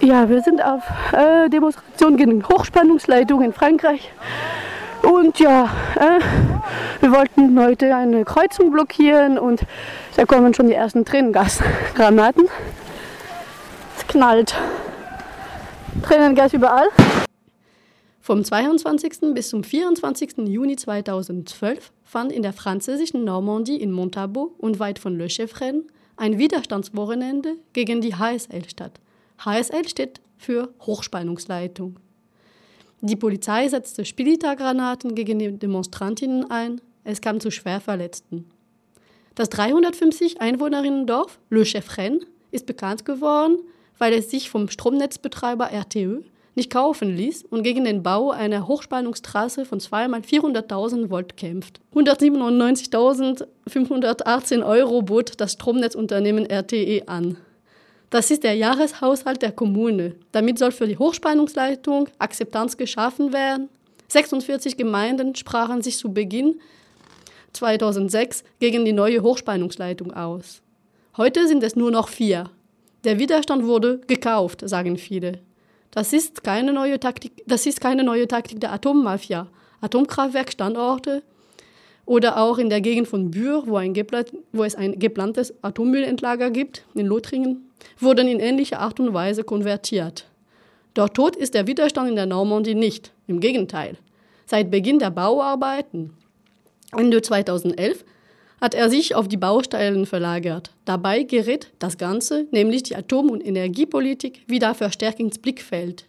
Ja, wir sind auf äh, Demonstration gegen Hochspannungsleitung in Frankreich. Und ja, äh, wir wollten heute eine Kreuzung blockieren und da kommen schon die ersten Tränengasgranaten. Es knallt. Tränengas überall. Vom 22. bis zum 24. Juni 2012 fand in der französischen Normandie in Montabo und weit von Le Cheffren ein Widerstandswochenende gegen die HSL statt. HSL steht für Hochspannungsleitung. Die Polizei setzte Spilitargranaten gegen die Demonstrantinnen ein. Es kam zu Schwerverletzten. Das 350 Einwohnerinnen-Dorf Le Cheffren ist bekannt geworden, weil es sich vom Stromnetzbetreiber RTE nicht kaufen ließ und gegen den Bau einer Hochspannungstrasse von zweimal 400.000 Volt kämpft. 197.518 Euro bot das Stromnetzunternehmen RTE an. Das ist der Jahreshaushalt der Kommune. Damit soll für die Hochspannungsleitung Akzeptanz geschaffen werden. 46 Gemeinden sprachen sich zu Beginn 2006 gegen die neue Hochspannungsleitung aus. Heute sind es nur noch vier. Der Widerstand wurde gekauft, sagen viele. Das ist keine neue Taktik, das ist keine neue Taktik der Atommafia. Atomkraftwerkstandorte oder auch in der Gegend von Bühr, wo, ein wo es ein geplantes Atommüllendlager gibt, in Lothringen, wurden in ähnlicher Art und Weise konvertiert. Doch tot ist der Widerstand in der Normandie nicht, im Gegenteil. Seit Beginn der Bauarbeiten Ende 2011 hat er sich auf die Baustellen verlagert. Dabei gerät das Ganze, nämlich die Atom- und Energiepolitik, wieder verstärkt ins Blickfeld.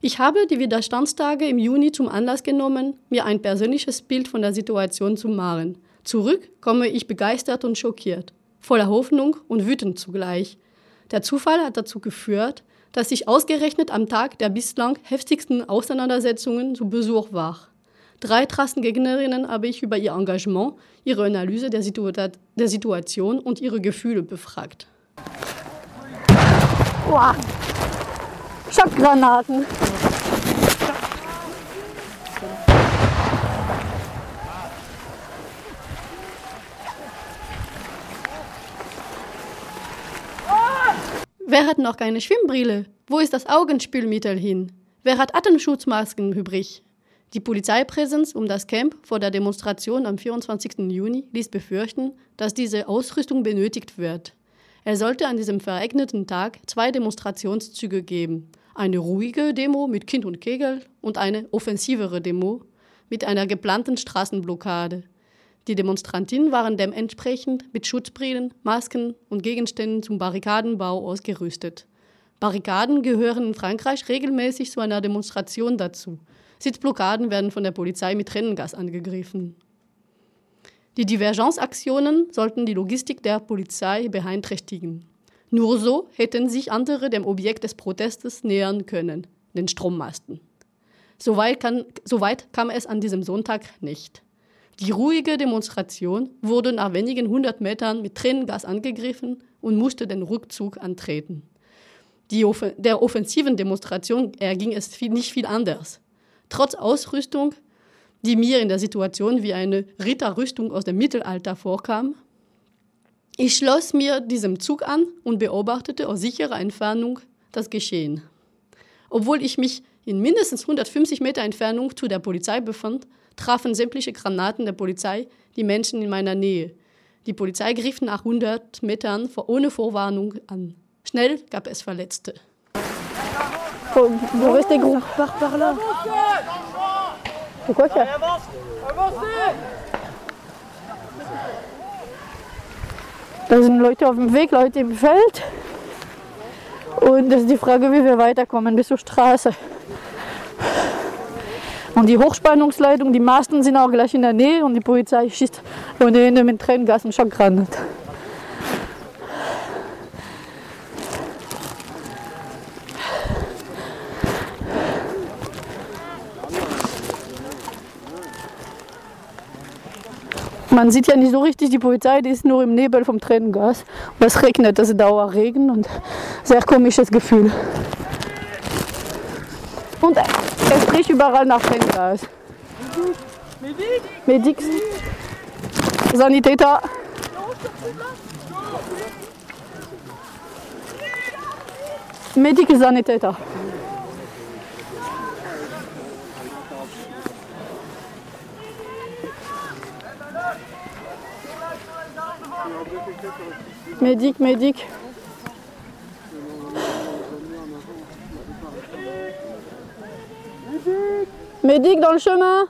Ich habe die Widerstandstage im Juni zum Anlass genommen, mir ein persönliches Bild von der Situation zu malen. Zurück komme ich begeistert und schockiert, voller Hoffnung und wütend zugleich. Der Zufall hat dazu geführt, dass ich ausgerechnet am Tag der bislang heftigsten Auseinandersetzungen zu Besuch war. Drei Trassengegnerinnen habe ich über ihr Engagement, ihre Analyse der, Situ der Situation und ihre Gefühle befragt. Wow. Schockgranaten. Wer hat noch keine Schwimmbrille? Wo ist das Augenspülmittel hin? Wer hat Atemschutzmasken übrig? Die Polizeipräsenz um das Camp vor der Demonstration am 24. Juni ließ befürchten, dass diese Ausrüstung benötigt wird. Es sollte an diesem verregneten Tag zwei Demonstrationszüge geben. Eine ruhige Demo mit Kind und Kegel und eine offensivere Demo mit einer geplanten Straßenblockade. Die Demonstrantinnen waren dementsprechend mit Schutzbrillen, Masken und Gegenständen zum Barrikadenbau ausgerüstet. Barrikaden gehören in Frankreich regelmäßig zu einer Demonstration dazu. Sitzblockaden werden von der Polizei mit Tränengas angegriffen. Die Divergenzaktionen sollten die Logistik der Polizei beeinträchtigen. Nur so hätten sich andere dem Objekt des Protestes nähern können, den Strommasten. Soweit, kann, soweit kam es an diesem Sonntag nicht. Die ruhige Demonstration wurde nach wenigen hundert Metern mit Tränengas angegriffen und musste den Rückzug antreten. Die, der offensiven Demonstration erging es viel, nicht viel anders. Trotz Ausrüstung, die mir in der Situation wie eine Ritterrüstung aus dem Mittelalter vorkam, ich schloss mir diesem Zug an und beobachtete aus sicherer Entfernung das Geschehen. Obwohl ich mich in mindestens 150 Meter Entfernung zu der Polizei befand, trafen sämtliche Granaten der Polizei die Menschen in meiner Nähe. Die Polizei griff nach 100 Metern ohne Vorwarnung an. Schnell gab es Verletzte. Faut, vous restez gros. Par, par là. Pourquoi qu'il Da sind Leute auf dem Weg, Leute im Feld. Und das ist die Frage, wie wir weiterkommen bis zur Straße. Die Hochspannungsleitung, die Masten sind auch gleich in der Nähe und die Polizei schießt ohne Ende mit Tränengas und Schockgranat. Man sieht ja nicht so richtig die Polizei, die ist nur im Nebel vom Tränengas. Und es regnet, das ist Dauerregen und sehr komisches Gefühl. Und frisch überall nach Fenster ist. Medix. Sanitäter. Medic et Sanitäter. Medic, médic. Médic dans le chemin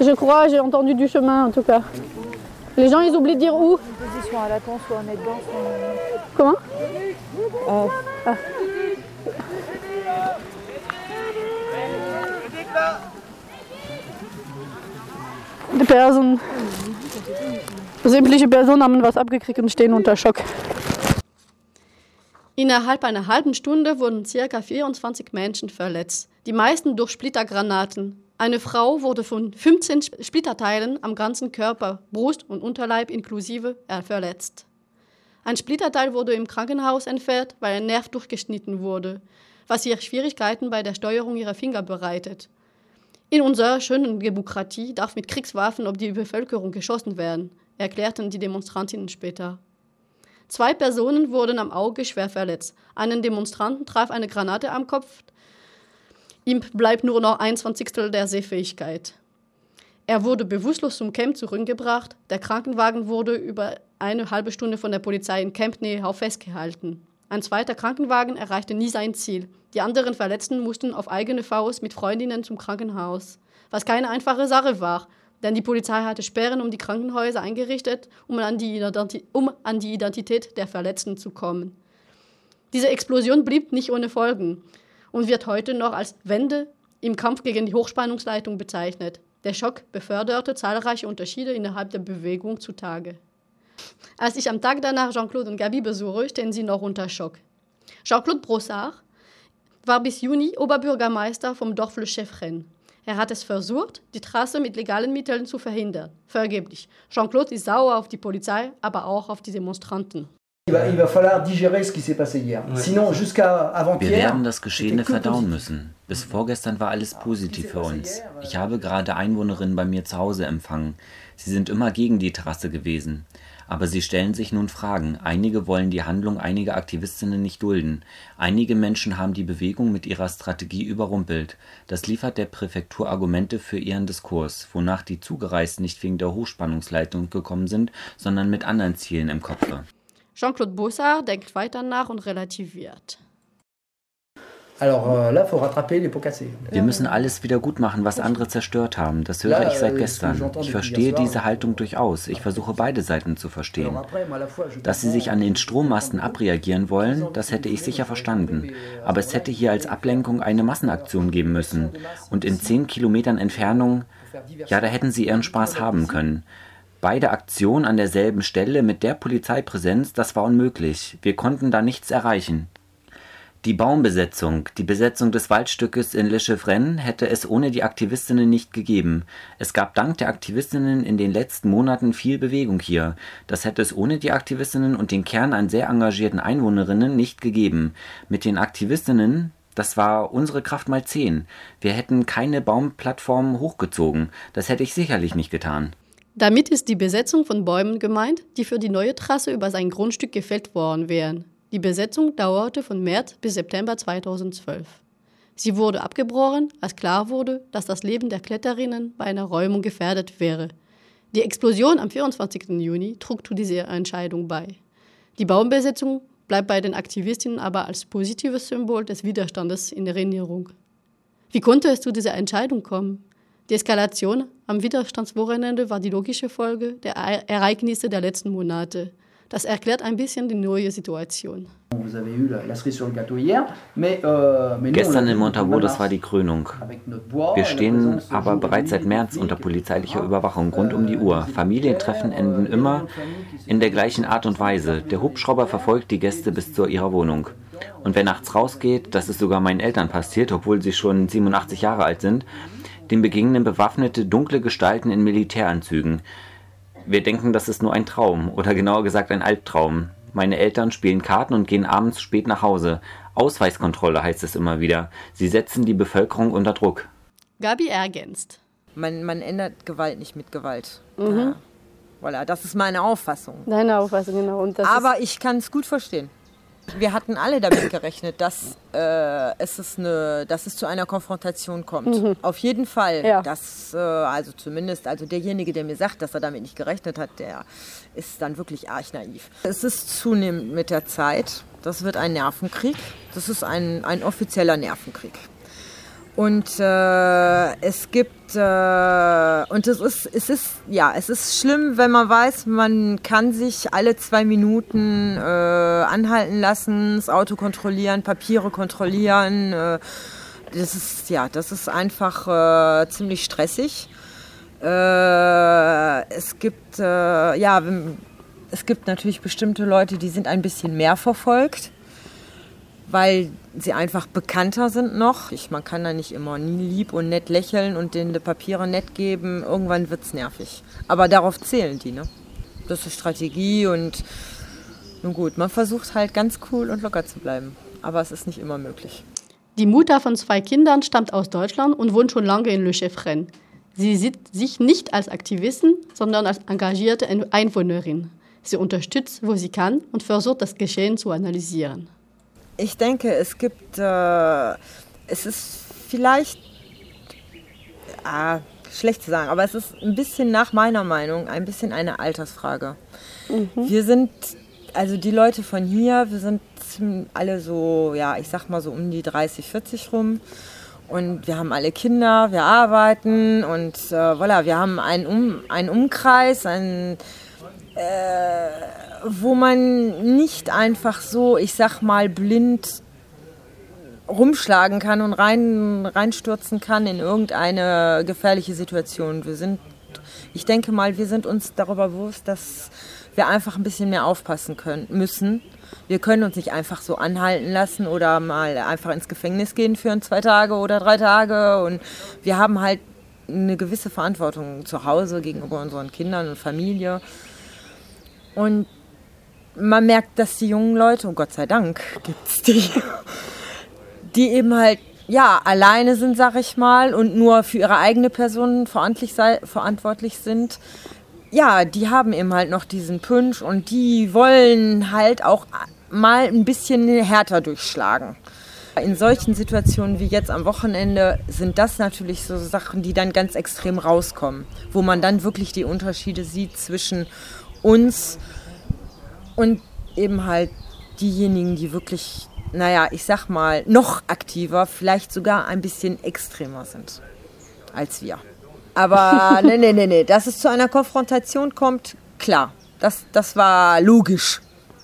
Je crois, j'ai entendu du chemin en tout cas. Les gens ils oublient de dire où Position à la con, soit on est dedans, soit. Comment Euh, Ah. Die Persen. Sämtliche Personen haben was abgekriegt und stehen unter Schock. Innerhalb einer halben Stunde wurden ca. 24 Menschen verletzt, die meisten durch Splittergranaten. Eine Frau wurde von 15 Splitterteilen am ganzen Körper, Brust und Unterleib inklusive äh, verletzt. Ein Splitterteil wurde im Krankenhaus entfernt, weil ein Nerv durchgeschnitten wurde, was ihr Schwierigkeiten bei der Steuerung ihrer Finger bereitet. In unserer schönen Demokratie darf mit Kriegswaffen auf die Bevölkerung geschossen werden, erklärten die Demonstrantinnen später. Zwei Personen wurden am Auge schwer verletzt. Einen Demonstranten traf eine Granate am Kopf. Ihm bleibt nur noch ein Zwanzigstel der Sehfähigkeit. Er wurde bewusstlos zum Camp zurückgebracht. Der Krankenwagen wurde über eine halbe Stunde von der Polizei in Campnähe auf festgehalten. Ein zweiter Krankenwagen erreichte nie sein Ziel. Die anderen Verletzten mussten auf eigene Faust mit Freundinnen zum Krankenhaus, was keine einfache Sache war, denn die Polizei hatte Sperren um die Krankenhäuser eingerichtet, um an die, Identi um an die Identität der Verletzten zu kommen. Diese Explosion blieb nicht ohne Folgen und wird heute noch als Wende im Kampf gegen die Hochspannungsleitung bezeichnet. Der Schock beförderte zahlreiche Unterschiede innerhalb der Bewegung zutage. Als ich am Tag danach Jean-Claude und Gabi besuche, stehen sie noch unter Schock. Jean-Claude Brossard war bis Juni Oberbürgermeister vom Dorf Le Chefren. Er hat es versucht, die Trasse mit legalen Mitteln zu verhindern. Vergeblich. Jean-Claude ist sauer auf die Polizei, aber auch auf die Demonstranten. Wir werden das Geschehene verdauen müssen. Bis vorgestern war alles positiv für uns. Ich habe gerade Einwohnerinnen bei mir zu Hause empfangen. Sie sind immer gegen die Terrasse gewesen. Aber sie stellen sich nun Fragen. Einige wollen die Handlung einiger Aktivistinnen nicht dulden. Einige Menschen haben die Bewegung mit ihrer Strategie überrumpelt. Das liefert der Präfektur Argumente für ihren Diskurs, wonach die Zugereisten nicht wegen der Hochspannungsleitung gekommen sind, sondern mit anderen Zielen im Kopfe. Jean-Claude Bossard denkt weiter nach und relativiert. Alors euh, là, faut rattraper les pots cassés. Wir müssen alles wieder gut machen, was andere zerstört haben. Das höre ich seit gestern. Ich verstehe diese Haltung durchaus. Ich versuche beide Seiten zu verstehen. Dass sie sich an den Strommasten abreagieren wollen, das hätte ich sicher verstanden. Aber es hätte hier als Ablenkung eine Massenaktion geben müssen. Und in zehn Kilometern Entfernung, ja, da hätten sie ihren Spaß haben können. Beide Aktionen an derselben Stelle mit der Polizeipräsenz, das war unmöglich. Wir konnten da nichts erreichen. Die Baumbesetzung, die Besetzung des Waldstückes in Le Chevren hätte es ohne die Aktivistinnen nicht gegeben. Es gab dank der Aktivistinnen in den letzten Monaten viel Bewegung hier. Das hätte es ohne die Aktivistinnen und den Kern an sehr engagierten Einwohnerinnen nicht gegeben. Mit den Aktivistinnen, das war unsere Kraft mal zehn. Wir hätten keine Baumplattformen hochgezogen. Das hätte ich sicherlich nicht getan. Damit ist die Besetzung von Bäumen gemeint, die für die neue Trasse über sein Grundstück gefällt worden wären. Die Besetzung dauerte von März bis September 2012. Sie wurde abgebrochen, als klar wurde, dass das Leben der Kletterinnen bei einer Räumung gefährdet wäre. Die Explosion am 24. Juni trug zu dieser Entscheidung bei. Die Baumbesetzung bleibt bei den Aktivistinnen aber als positives Symbol des Widerstandes in Erinnerung. Wie konnte es zu dieser Entscheidung kommen? Die Eskalation am Widerstandswochenende war die logische Folge der Ereignisse der letzten Monate. Das erklärt ein bisschen die neue Situation. Euh, Gestern in Montabaur, das war die Krönung. Wir stehen aber bereits seit März unter polizeilicher. Überwachung rund um die Uhr. Familien treffen enden immer in der gleichen Art und Weise. Der Hubschrauber verfolgt die Gäste bis zu ihrer Wohnung. Und wer nachts rausgeht, das ist sogar meinen Eltern passiert, obwohl sie schon 87 Jahre alt sind, dem begegnen bewaffnete dunkle Gestalten in Militäranzügen. Wir denken, das ist nur ein Traum oder genauer gesagt ein Albtraum. Meine Eltern spielen Karten und gehen abends spät nach Hause. Ausweiskontrolle heißt es immer wieder. Sie setzen die Bevölkerung unter Druck. Gabi ergänzt. Man, man ändert Gewalt nicht mit Gewalt. Ja. Voilà, das ist meine Auffassung. Deine Auffassung, genau. Und das Aber ich kann es gut verstehen. Wir hatten alle damit gerechnet, dass, äh, es, ist eine, dass es zu einer Konfrontation kommt. Mhm. Auf jeden Fall. Ja. Das, äh, also zumindest, also derjenige, der mir sagt, dass er damit nicht gerechnet hat, der ist dann wirklich arg naiv. Es ist zunehmend mit der Zeit. Das wird ein Nervenkrieg. Das ist ein, ein offizieller Nervenkrieg. Und äh, es gibt, äh, und es ist, es ist, ja, es ist schlimm, wenn man weiß, man kann sich alle zwei Minuten äh, anhalten lassen, das Auto kontrollieren, Papiere kontrollieren. Äh, das ist, ja, das ist einfach äh, ziemlich stressig. Äh, es gibt, ja, es gibt natürlich bestimmte Leute, die sind ein bisschen mehr verfolgt weil sie einfach bekannter sind noch. Ich, man kann da nicht immer nie lieb und nett lächeln und denen die Papiere nett geben. Irgendwann wird es nervig. Aber darauf zählen die, ne? Das ist Strategie und nun gut, man versucht halt ganz cool und locker zu bleiben. Aber es ist nicht immer möglich. Die Mutter von zwei Kindern stammt aus Deutschland und wohnt schon lange in Le Cheffren. Sie sieht sich nicht als Aktivistin, sondern als engagierte Einwohnerin. Sie unterstützt, wo sie kann und versucht, das Geschehen zu analysieren. Ich denke, es gibt, äh, es ist vielleicht, ah, schlecht zu sagen, aber es ist ein bisschen nach meiner Meinung ein bisschen eine Altersfrage. Mhm. Wir sind, also die Leute von hier, wir sind alle so, ja, ich sag mal so um die 30, 40 rum. Und wir haben alle Kinder, wir arbeiten und äh, voilà, wir haben einen, um, einen Umkreis, einen, äh, wo man nicht einfach so, ich sag mal, blind rumschlagen kann und rein, reinstürzen kann in irgendeine gefährliche Situation. Wir sind, ich denke mal, wir sind uns darüber bewusst, dass wir einfach ein bisschen mehr aufpassen können, müssen. Wir können uns nicht einfach so anhalten lassen oder mal einfach ins Gefängnis gehen für zwei Tage oder drei Tage. Und wir haben halt eine gewisse Verantwortung zu Hause gegenüber unseren Kindern und Familie. Und man merkt, dass die jungen Leute, und Gott sei Dank gibt es die, die eben halt ja alleine sind, sag ich mal, und nur für ihre eigene Person verantwortlich, sind. Ja, die haben eben halt noch diesen Punch und die wollen halt auch mal ein bisschen härter durchschlagen. In solchen Situationen wie jetzt am Wochenende sind das natürlich so Sachen, die dann ganz extrem rauskommen, wo man dann wirklich die Unterschiede sieht zwischen uns und eben halt diejenigen, die wirklich, naja, ich sag mal, noch aktiver, vielleicht sogar ein bisschen extremer sind als wir. Aber nee, nee, nee, nee, dass es zu einer Konfrontation kommt, klar, das, das war logisch.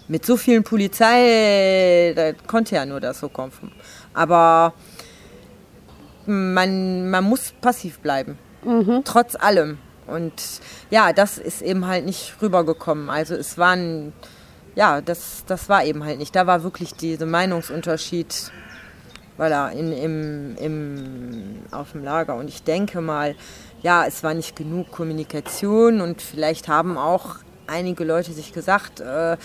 Mit so vielen Polizei, da konnte ja nur das so kommen. Aber man, man muss passiv bleiben. Mhm. Trotz allem. Und ja, das ist eben halt nicht rübergekommen. Also es waren ja, das, das war eben halt nicht. Da war wirklich dieser Meinungsunterschied voilà, in, im, im, auf dem Lager. Und ich denke mal, ja, es war nicht genug Kommunikation und vielleicht haben auch einige Leute sich gesagt, äh,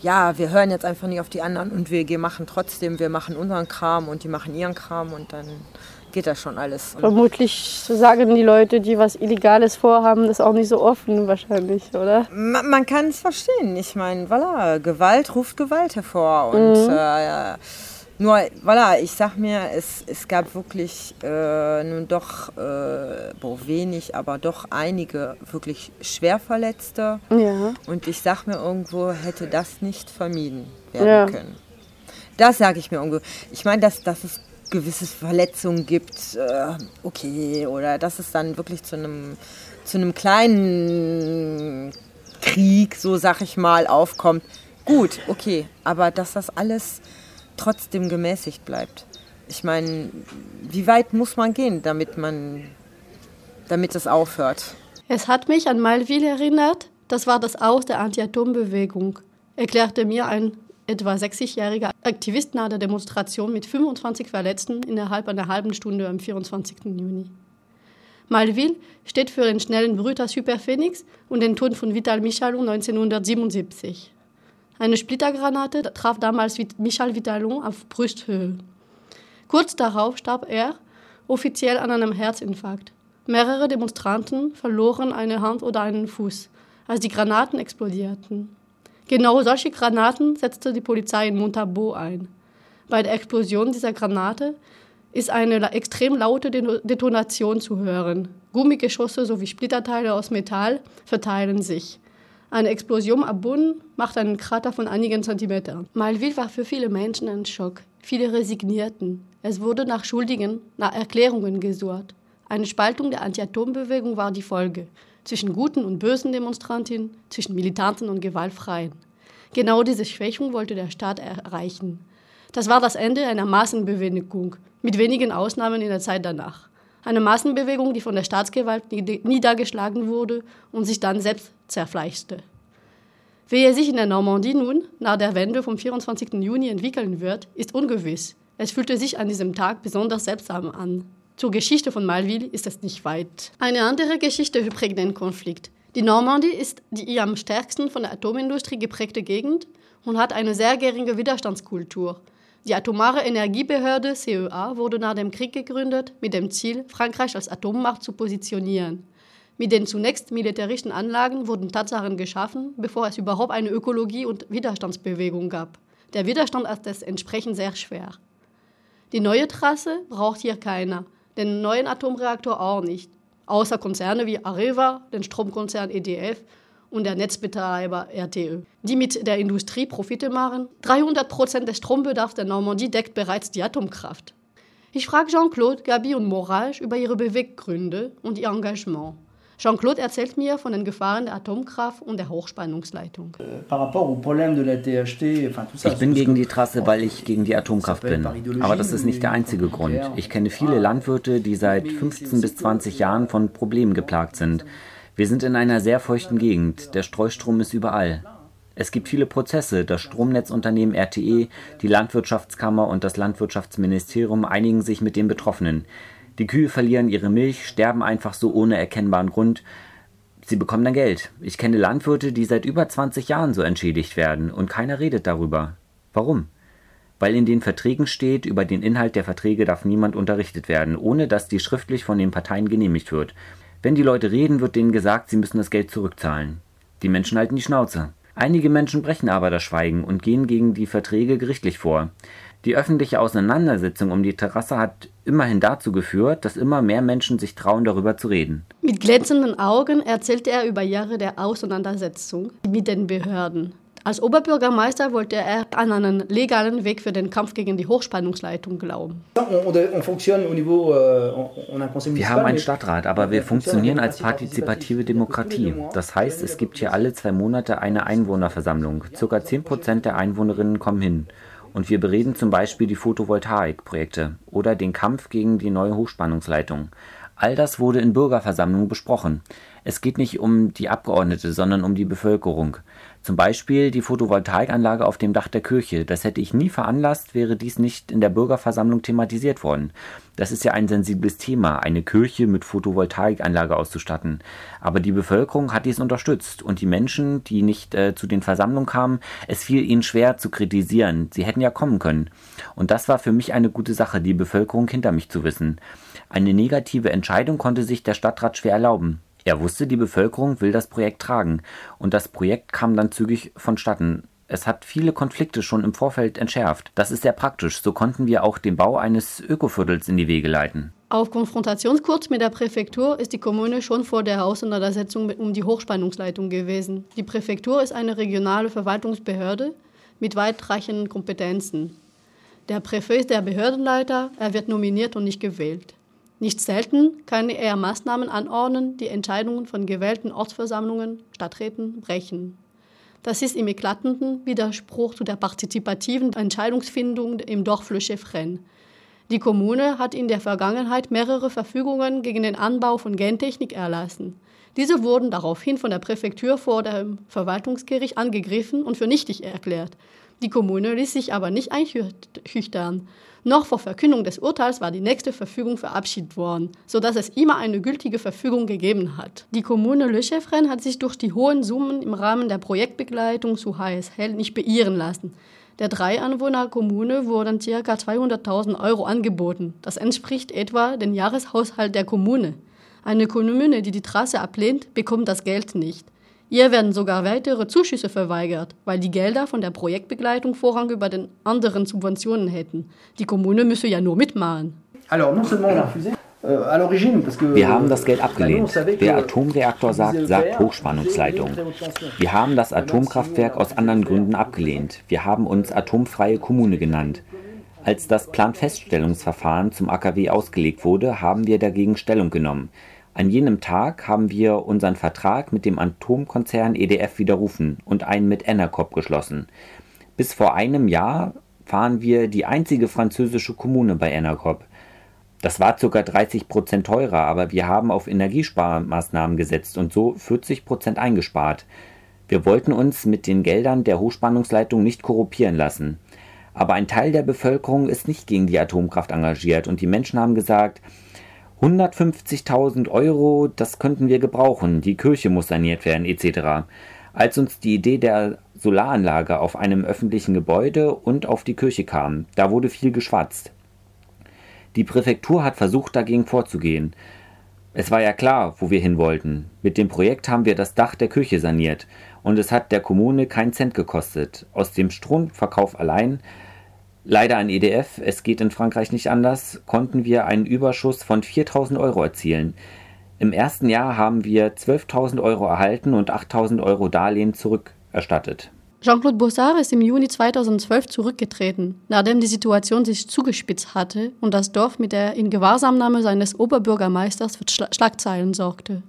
ja, wir hören jetzt einfach nicht auf die anderen und wir machen trotzdem, wir machen unseren Kram und die machen ihren Kram und dann geht das schon alles. Vermutlich sagen die Leute, die was Illegales vorhaben, das auch nicht so offen wahrscheinlich, oder? Man, man kann es verstehen. Ich meine, voilà, Gewalt ruft Gewalt hervor. Und mhm. äh, nur, voilà, ich sag mir, es, es gab wirklich äh, nun doch, äh, boah, wenig, aber doch einige wirklich Schwerverletzte. Ja. Und ich sag mir irgendwo, hätte das nicht vermieden werden ja. können. Das sage ich mir irgendwo. Ich meine, dass, dass es gewisse Verletzungen gibt, äh, okay, oder dass es dann wirklich zu einem, zu einem kleinen Krieg, so sag ich mal, aufkommt. Gut, okay, aber dass das alles trotzdem gemäßigt bleibt. Ich meine, wie weit muss man gehen, damit man, damit es aufhört? Es hat mich an Malville erinnert. Das war das Aus der Anti-Atom-Bewegung, erklärte mir ein etwa 60-jähriger Aktivist nach der Demonstration mit 25 Verletzten innerhalb einer halben Stunde am 24. Juni. Malville steht für den schnellen Brüter Superphoenix und den Tod von Vital Michalon 1977. Eine Splittergranate traf damals Michal Vitalon auf Brusthöhe. Kurz darauf starb er, offiziell an einem Herzinfarkt. Mehrere Demonstranten verloren eine Hand oder einen Fuß, als die Granaten explodierten. Genau solche Granaten setzte die Polizei in Montabaur ein. Bei der Explosion dieser Granate ist eine extrem laute Detonation zu hören. Gummigeschosse sowie Splitterteile aus Metall verteilen sich. Eine Explosion am Boden macht einen Krater von einigen Zentimetern. Malville war für viele Menschen ein Schock. Viele resignierten. Es wurde nach Schuldigen, nach Erklärungen gesucht. Eine Spaltung der Anti-Atom-Bewegung war die Folge. Zwischen guten und bösen Demonstrantinnen, zwischen Militanten und Gewaltfreien. Genau diese Schwächung wollte der Staat erreichen. Das war das Ende einer Massenbewegung, mit wenigen Ausnahmen in der Zeit danach. Eine Massenbewegung, die von der Staatsgewalt niedergeschlagen wurde und sich dann selbst zerfleischte. Wie er sich in der Normandie nun nach der Wende vom 24. Juni entwickeln wird, ist ungewiss. Es fühlte sich an diesem Tag besonders seltsam an. Zur Geschichte von Malville ist es nicht weit. Eine andere Geschichte prägt den Konflikt. Die Normandie ist die am stärksten von der Atomindustrie geprägte Gegend und hat eine sehr geringe Widerstandskultur. Die Atomare Energiebehörde CEA wurde nach dem Krieg gegründet mit dem Ziel, Frankreich als Atommacht zu positionieren. Mit den zunächst militärischen Anlagen wurden Tatsachen geschaffen, bevor es überhaupt eine Ökologie- und Widerstandsbewegung gab. Der Widerstand ist entsprechend sehr schwer. Die neue Trasse braucht hier keiner, den neuen Atomreaktor auch nicht, außer Konzerne wie Areva, den Stromkonzern EDF und der Netzbetreiber RTE, die mit der Industrie Profite machen. 300 Prozent des Strombedarfs der Normandie deckt bereits die Atomkraft. Ich frage Jean-Claude, Gabi und Morage über ihre Beweggründe und ihr Engagement. Jean-Claude erzählt mir von den Gefahren der Atomkraft und der Hochspannungsleitung. Ich bin gegen die Trasse, weil ich gegen die Atomkraft bin. Aber das ist nicht der einzige Grund. Ich kenne viele Landwirte, die seit 15 bis 20 Jahren von Problemen geplagt sind. Wir sind in einer sehr feuchten Gegend. Der Streustrom ist überall. Es gibt viele Prozesse. Das Stromnetzunternehmen RTE, die Landwirtschaftskammer und das Landwirtschaftsministerium einigen sich mit den Betroffenen. Die Kühe verlieren ihre Milch, sterben einfach so ohne erkennbaren Grund. Sie bekommen dann Geld. Ich kenne Landwirte, die seit über 20 Jahren so entschädigt werden und keiner redet darüber. Warum? Weil in den Verträgen steht, über den Inhalt der Verträge darf niemand unterrichtet werden, ohne dass die schriftlich von den Parteien genehmigt wird. Wenn die Leute reden, wird denen gesagt, sie müssen das Geld zurückzahlen. Die Menschen halten die Schnauze. Einige Menschen brechen aber das Schweigen und gehen gegen die Verträge gerichtlich vor. Die öffentliche Auseinandersetzung um die Terrasse hat immerhin dazu geführt, dass immer mehr Menschen sich trauen, darüber zu reden. Mit glänzenden Augen erzählte er über Jahre der Auseinandersetzung mit den Behörden. Als Oberbürgermeister wollte er an einen legalen Weg für den Kampf gegen die Hochspannungsleitung glauben. Wir haben einen Stadtrat, aber wir funktionieren als partizipative Demokratie. Das heißt, es gibt hier alle zwei Monate eine Einwohnerversammlung. Circa 10 Prozent der Einwohnerinnen kommen hin. Und wir bereden zum Beispiel die Photovoltaikprojekte oder den Kampf gegen die neue Hochspannungsleitung. All das wurde in Bürgerversammlungen besprochen. Es geht nicht um die Abgeordnete, sondern um die Bevölkerung. Zum Beispiel die Photovoltaikanlage auf dem Dach der Kirche. Das hätte ich nie veranlasst, wäre dies nicht in der Bürgerversammlung thematisiert worden. Das ist ja ein sensibles Thema, eine Kirche mit Photovoltaikanlage auszustatten. Aber die Bevölkerung hat dies unterstützt und die Menschen, die nicht äh, zu den Versammlungen kamen, es fiel ihnen schwer zu kritisieren. Sie hätten ja kommen können. Und das war für mich eine gute Sache, die Bevölkerung hinter mich zu wissen. Eine negative Entscheidung konnte sich der Stadtrat schwer erlauben. Er wusste, die Bevölkerung will das Projekt tragen, und das Projekt kam dann zügig vonstatten. Es hat viele Konflikte schon im Vorfeld entschärft. Das ist sehr praktisch. So konnten wir auch den Bau eines Ökoviertels in die Wege leiten. Auf Konfrontationskurs mit der Präfektur ist die Kommune schon vor der Auseinandersetzung um die Hochspannungsleitung gewesen. Die Präfektur ist eine regionale Verwaltungsbehörde mit weitreichenden Kompetenzen. Der Präfet ist der Behördenleiter, er wird nominiert und nicht gewählt. Nicht selten kann er Maßnahmen anordnen, die Entscheidungen von gewählten Ortsversammlungen, Stadträten brechen. Das ist im eklatanten Widerspruch zu der partizipativen Entscheidungsfindung im Dorf Le Chefren. Die Kommune hat in der Vergangenheit mehrere Verfügungen gegen den Anbau von Gentechnik erlassen. Diese wurden daraufhin von der Präfektur vor dem Verwaltungsgericht angegriffen und für nichtig erklärt. Die Kommune ließ sich aber nicht einschüchtern. Noch vor Verkündung des Urteils war die nächste Verfügung verabschiedet worden, sodass es immer eine gültige Verfügung gegeben hat. Die Kommune Le Chefren hat sich durch die hohen Summen im Rahmen der Projektbegleitung zu HSL nicht beirren lassen. Der Drei-Anwohner-Kommune wurden ca. 200.000 Euro angeboten. Das entspricht etwa dem Jahreshaushalt der Kommune. Eine Kommune, die die Trasse ablehnt, bekommt das Geld nicht. Ihr werden sogar weitere Zuschüsse verweigert, weil die Gelder von der Projektbegleitung Vorrang über den anderen Subventionen hätten. Die Kommune müsse ja nur mitmachen. Alors, non seulement on l'a refusé, euh, wir haben das Geld abgelehnt. Wer Atomreaktor sagt, sagt Hochspannungsleitung. Wir haben das Atomkraftwerk aus anderen Gründen abgelehnt. Wir haben uns atomfreie Kommune genannt. Als das Planfeststellungsverfahren zum AKW ausgelegt wurde, haben wir dagegen Stellung genommen. An jenem Tag haben wir unseren Vertrag mit dem Atomkonzern EDF widerrufen und einen mit Enercop geschlossen. Bis vor einem Jahr waren wir die einzige französische Kommune bei Enercop. Das war ca. 30 Prozent teurer, aber wir haben auf Energiesparmaßnahmen gesetzt und so 40 Prozent eingespart. Wir wollten uns mit den Geldern der Hochspannungsleitung nicht korruptieren lassen. Aber ein Teil der Bevölkerung ist nicht gegen die Atomkraft engagiert und die Menschen haben gesagt, 150.000 Euro, das könnten wir gebrauchen, die Kirche muss saniert werden, etc. Als uns die Idee der Solaranlage auf einem öffentlichen Gebäude und auf die Kirche kam, da wurde viel geschwatzt. Die Präfektur hat versucht, dagegen vorzugehen. Es war ja klar, wo wir hin wollten. Mit dem Projekt haben wir das Dach der Kirche saniert und es hat der Kommune keinen Cent gekostet. Aus dem Stromverkauf allein Leider an EDF, es geht in Frankreich nicht anders, konnten wir einen Überschuss von 4000 Euro erzielen. Im ersten Jahr haben wir 12.000 Euro erhalten und 8.000 Euro Darlehen zurückerstattet. Jean-Claude Bossard ist im Juni 2012 zurückgetreten, nachdem die Situation sich zugespitzt hatte und das Dorf mit der Ingewahrsamnahme seines Oberbürgermeisters für Schlagzeilen sorgte.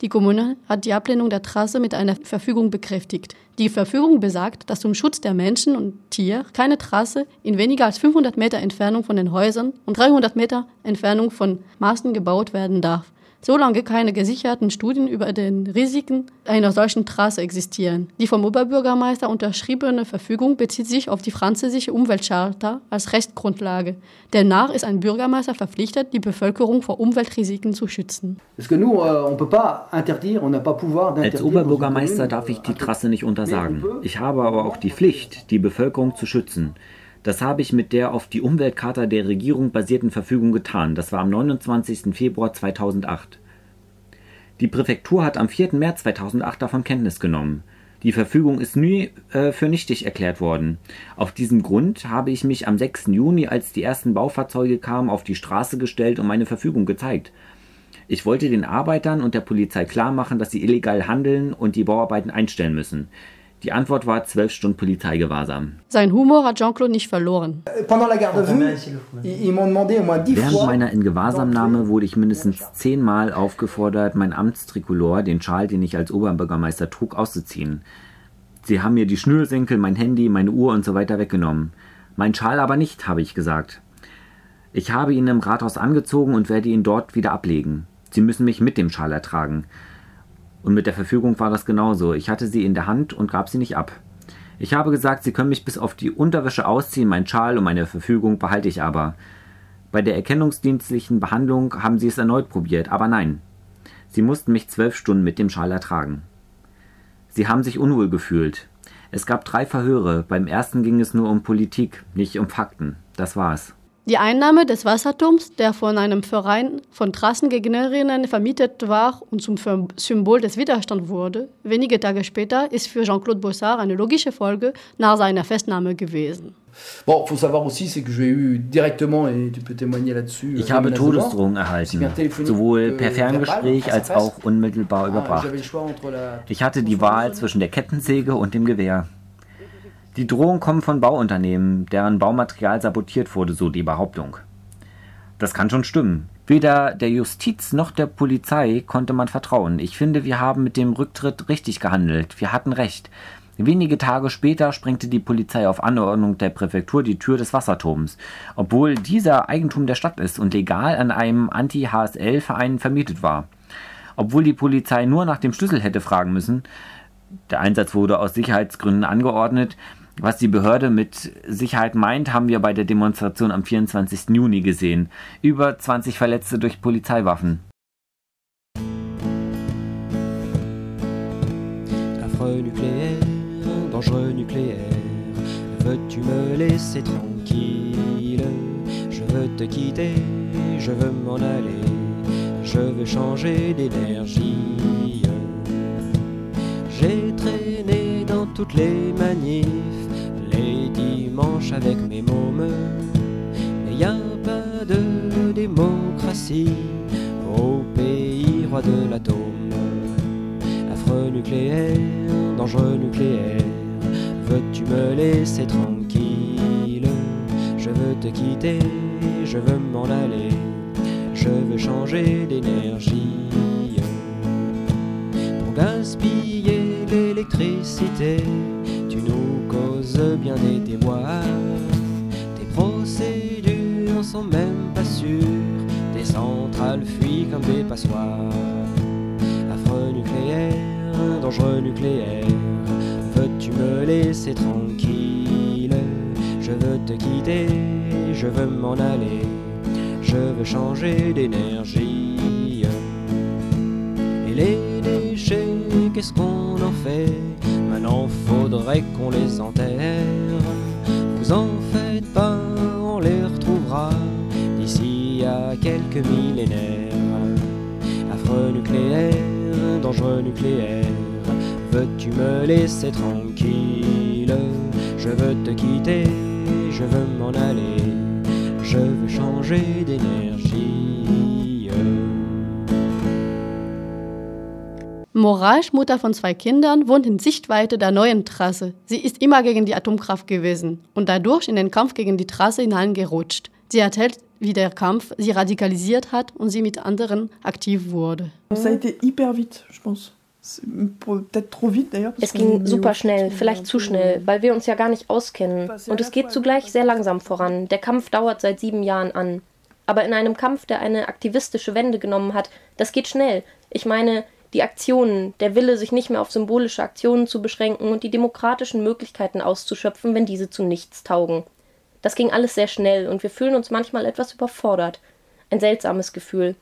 Die Kommune hat die Ablehnung der Trasse mit einer Verfügung bekräftigt. Die Verfügung besagt, dass zum Schutz der Menschen und Tier keine Trasse in weniger als 500 Meter Entfernung von den Häusern und 300 Meter Entfernung von Maßen gebaut werden darf solange keine gesicherten Studien über den Risiken einer solchen Trasse existieren. Die vom Oberbürgermeister unterschriebene Verfügung bezieht sich auf die französische Umweltcharta als Rechtsgrundlage. Demnach ist ein Bürgermeister verpflichtet, die Bevölkerung vor Umweltrisiken zu schützen. Euh, als Oberbürgermeister darf ich die Trasse nicht untersagen. Ich habe aber auch die Pflicht, die Bevölkerung zu schützen. Das habe ich mit der auf die Umweltcharta der Regierung basierten Verfügung getan. Das war am 29. Februar 2008. Die Präfektur hat am 4. März 2008 davon Kenntnis genommen. Die Verfügung ist nie äh, für nichtig erklärt worden. Auf diesem Grund habe ich mich am 6. Juni, als die ersten Baufahrzeuge kamen, auf die Straße gestellt und meine Verfügung gezeigt. Ich wollte den Arbeitern und der Polizei klarmachen, dass sie illegal handeln und die Bauarbeiten einstellen müssen. Die Antwort war zwölf Stunden Polizeigewahrsam. Sein Humor hat Jean-Claude nicht verloren. Während meiner Ingewahrsamnahme wurde ich mindestens zehnmal aufgefordert, mein Amtstrikolor, den Schal, den ich als Oberbürgermeister trug, auszuziehen. Sie haben mir die Schnürsenkel, mein Handy, meine Uhr und so weiter weggenommen. Mein Schal aber nicht, habe ich gesagt. Ich habe ihn im Rathaus angezogen und werde ihn dort wieder ablegen. Sie müssen mich mit dem Schal ertragen. Und mit der Verfügung war das genauso. Ich hatte sie in der Hand und gab sie nicht ab. Ich habe gesagt, sie können mich bis auf die Unterwäsche ausziehen, mein Schal und meine Verfügung behalte ich aber. Bei der erkennungsdienstlichen Behandlung haben sie es erneut probiert, aber nein. Sie mussten mich zwölf Stunden mit dem Schal ertragen. Sie haben sich unwohl gefühlt. Es gab drei Verhöre. Beim ersten ging es nur um Politik, nicht um Fakten. Das war's. Die Einnahme des Wasserturms, der von einem Verein von Trassengegnerinnen vermietet war und zum Symbol des Widerstands wurde, wenige Tage später ist für Jean-Claude Bossard eine logische Folge nach seiner Festnahme gewesen. Ich habe Todesdrohungen erhalten, sowohl per Ferngespräch als auch unmittelbar überbracht. Ich hatte die Wahl zwischen der Kettensäge und dem Gewehr. Die Drohungen kommen von Bauunternehmen, deren Baumaterial sabotiert wurde, so die Behauptung. Das kann schon stimmen. Weder der Justiz noch der Polizei konnte man vertrauen. Ich finde, wir haben mit dem Rücktritt richtig gehandelt. Wir hatten recht. Wenige Tage später sprengte die Polizei auf Anordnung der Präfektur die Tür des Wasserturms, obwohl dieser Eigentum der Stadt ist und legal an einem Anti-HSL-Verein vermietet war. Obwohl die Polizei nur nach dem Schlüssel hätte fragen müssen, der Einsatz wurde aus Sicherheitsgründen angeordnet, was die Behörde mit Sicherheit meint, haben wir bei der Demonstration am 24. Juni gesehen. Über 20 Verletzte durch Polizeiwaffen. Affreux nucléaire, dangereux nucléaire, veux-tu me laisser tranquille Je veux te quitter, je veux m'en aller, je veux changer d'énergie. J'ai traîné dans toutes les manifs, les dimanches avec mes mômes. Mais y a pas de démocratie au pays roi de l'atome. Affreux nucléaire, dangereux nucléaire, veux-tu me laisser tranquille? Je veux te quitter, je veux m'en aller, je veux changer d'énergie gaspiller l'électricité. Bien des déboires. Tes procédures sont même pas sûres. Tes centrales fuient comme des passoires. Affreux nucléaire, dangereux nucléaire. Veux-tu me laisser tranquille? Je veux te quitter, je veux m'en aller. Je veux changer d'énergie. Et les qu'est-ce qu'on en fait? Maintenant faudrait qu'on les enterre. Vous en faites pas, on les retrouvera d'ici à quelques millénaires. Affreux nucléaire, dangereux nucléaire, veux-tu me laisser tranquille? Je veux te quitter, je veux m'en aller, je veux changer d'énergie. Morage, Mutter von zwei Kindern, wohnt in Sichtweite der neuen Trasse. Sie ist immer gegen die Atomkraft gewesen und dadurch in den Kampf gegen die Trasse hineingerutscht. Sie erzählt, wie der Kampf sie radikalisiert hat und sie mit anderen aktiv wurde. Es ging super schnell, vielleicht zu schnell, weil wir uns ja gar nicht auskennen. Und es geht zugleich sehr langsam voran. Der Kampf dauert seit sieben Jahren an. Aber in einem Kampf, der eine aktivistische Wende genommen hat, das geht schnell. Ich meine, die Aktionen, der Wille, sich nicht mehr auf symbolische Aktionen zu beschränken und die demokratischen Möglichkeiten auszuschöpfen, wenn diese zu nichts taugen. Das ging alles sehr schnell und wir fühlen uns manchmal etwas überfordert. Ein seltsames Gefühl.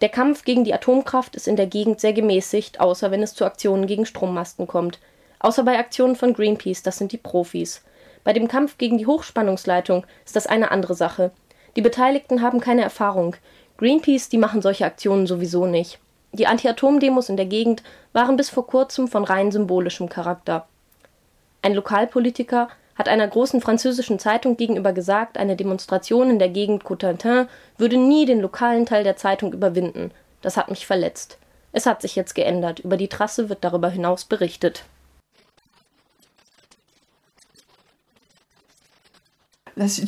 Der Kampf gegen die Atomkraft ist in der Gegend sehr gemäßigt, außer wenn es zu Aktionen gegen Strommasten kommt. Außer bei Aktionen von Greenpeace, das sind die Profis. Bei dem Kampf gegen die Hochspannungsleitung ist das eine andere Sache. Die Beteiligten haben keine Erfahrung. Greenpeace, die machen solche Aktionen sowieso nicht. Die Anti-Atom-Demos in der Gegend waren bis vor kurzem von rein symbolischem Charakter. Ein Lokalpolitiker hat einer großen französischen Zeitung gegenüber gesagt, eine Demonstration in der Gegend Cotentin würde nie den lokalen Teil der Zeitung überwinden. Das hat mich verletzt. Es hat sich jetzt geändert. Über die Trasse wird darüber hinaus berichtet. Es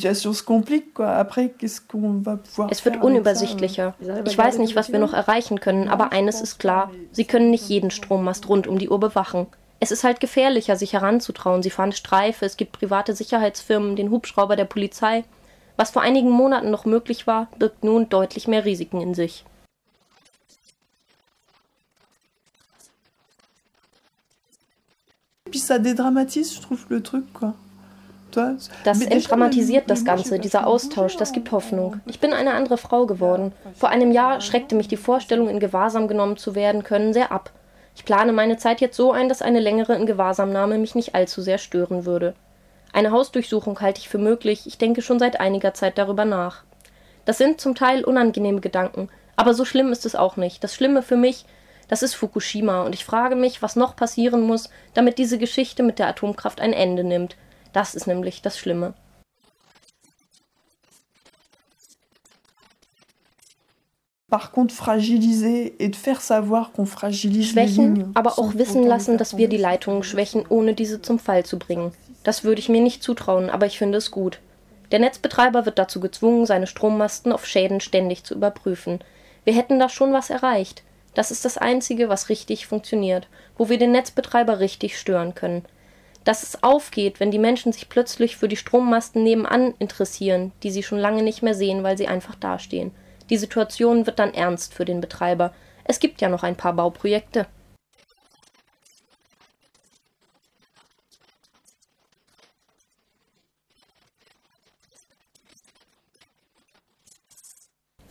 wird unübersichtlicher. Ich weiß nicht, was wir noch erreichen können, aber eines ist klar: Sie können nicht jeden Strommast rund um die Uhr bewachen. Es ist halt gefährlicher, sich heranzutrauen. Sie fahren Streife, es gibt private Sicherheitsfirmen, den Hubschrauber der Polizei. Was vor einigen Monaten noch möglich war, birgt nun deutlich mehr Risiken in sich. Puis ça dédramatise, je trouve, le truc, quoi. Das entdramatisiert das Ganze, dieser Austausch, das gibt Hoffnung. Ich bin eine andere Frau geworden. Vor einem Jahr schreckte mich die Vorstellung, in Gewahrsam genommen zu werden können, sehr ab. Ich plane meine Zeit jetzt so ein, dass eine längere in Gewahrsamnahme mich nicht allzu sehr stören würde. Eine Hausdurchsuchung halte ich für möglich, ich denke schon seit einiger Zeit darüber nach. Das sind zum Teil unangenehme Gedanken, aber so schlimm ist es auch nicht. Das Schlimme für mich, das ist Fukushima, und ich frage mich, was noch passieren muss, damit diese Geschichte mit der Atomkraft ein Ende nimmt, das ist nämlich das Schlimme. Schwächen, aber auch wissen lassen, dass wir die Leitungen schwächen, ohne diese zum Fall zu bringen. Das würde ich mir nicht zutrauen, aber ich finde es gut. Der Netzbetreiber wird dazu gezwungen, seine Strommasten auf Schäden ständig zu überprüfen. Wir hätten da schon was erreicht. Das ist das Einzige, was richtig funktioniert, wo wir den Netzbetreiber richtig stören können dass es aufgeht, wenn die Menschen sich plötzlich für die Strommasten nebenan interessieren, die sie schon lange nicht mehr sehen, weil sie einfach dastehen. Die Situation wird dann ernst für den Betreiber. Es gibt ja noch ein paar Bauprojekte.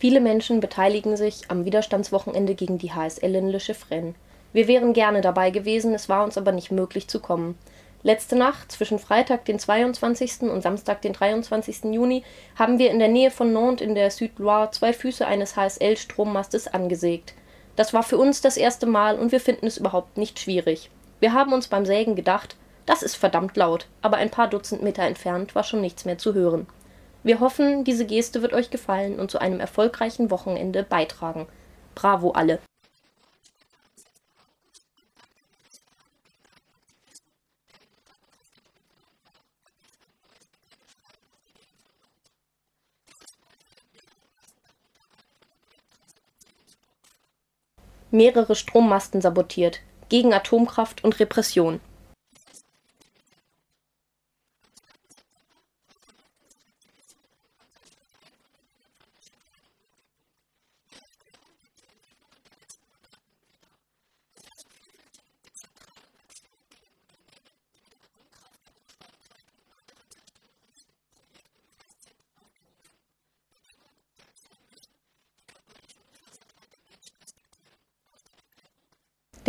Viele Menschen beteiligen sich am Widerstandswochenende gegen die HSL in Le Chiffren. Wir wären gerne dabei gewesen, es war uns aber nicht möglich zu kommen. Letzte Nacht, zwischen Freitag, den 22. und Samstag, den 23. Juni, haben wir in der Nähe von Nantes in der Südloire zwei Füße eines HSL-Strommastes angesägt. Das war für uns das erste Mal und wir finden es überhaupt nicht schwierig. Wir haben uns beim Sägen gedacht, das ist verdammt laut, aber ein paar Dutzend Meter entfernt war schon nichts mehr zu hören. Wir hoffen, diese Geste wird euch gefallen und zu einem erfolgreichen Wochenende beitragen. Bravo alle! Mehrere Strommasten sabotiert, gegen Atomkraft und Repression.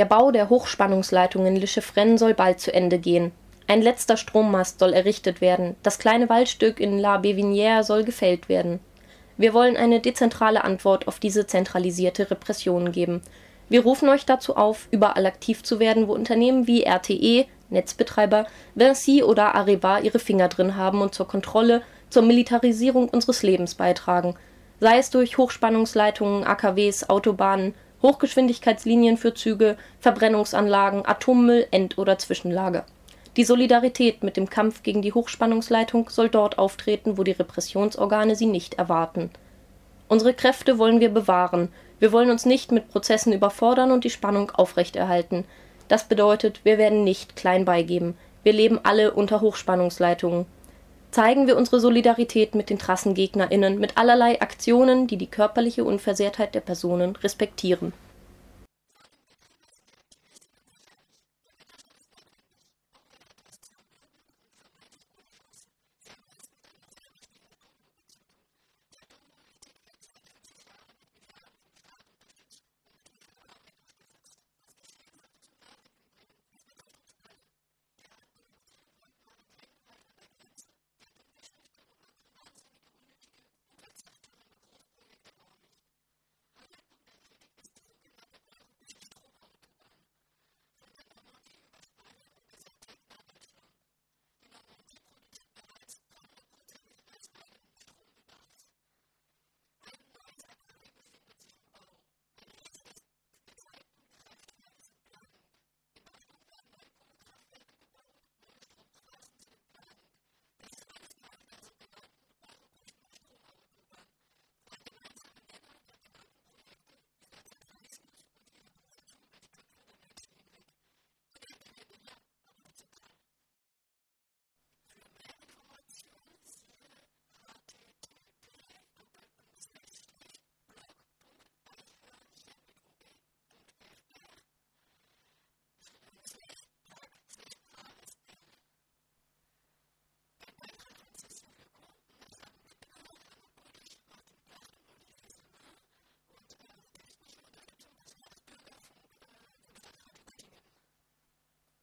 Der Bau der Hochspannungsleitung in Le Chefren soll bald zu Ende gehen. Ein letzter Strommast soll errichtet werden, das kleine Waldstück in La Bévinière soll gefällt werden. Wir wollen eine dezentrale Antwort auf diese zentralisierte Repression geben. Wir rufen euch dazu auf, überall aktiv zu werden, wo Unternehmen wie RTE, Netzbetreiber, Vinci oder Areva ihre Finger drin haben und zur Kontrolle, zur Militarisierung unseres Lebens beitragen. Sei es durch Hochspannungsleitungen, AKWs, Autobahnen, Hochgeschwindigkeitslinien für Züge, Verbrennungsanlagen, Atommüll, End oder Zwischenlager. Die Solidarität mit dem Kampf gegen die Hochspannungsleitung soll dort auftreten, wo die Repressionsorgane sie nicht erwarten. Unsere Kräfte wollen wir bewahren. Wir wollen uns nicht mit Prozessen überfordern und die Spannung aufrechterhalten. Das bedeutet, wir werden nicht klein beigeben. Wir leben alle unter Hochspannungsleitungen. Zeigen wir unsere Solidarität mit den TrassengegnerInnen mit allerlei Aktionen, die die körperliche Unversehrtheit der Personen respektieren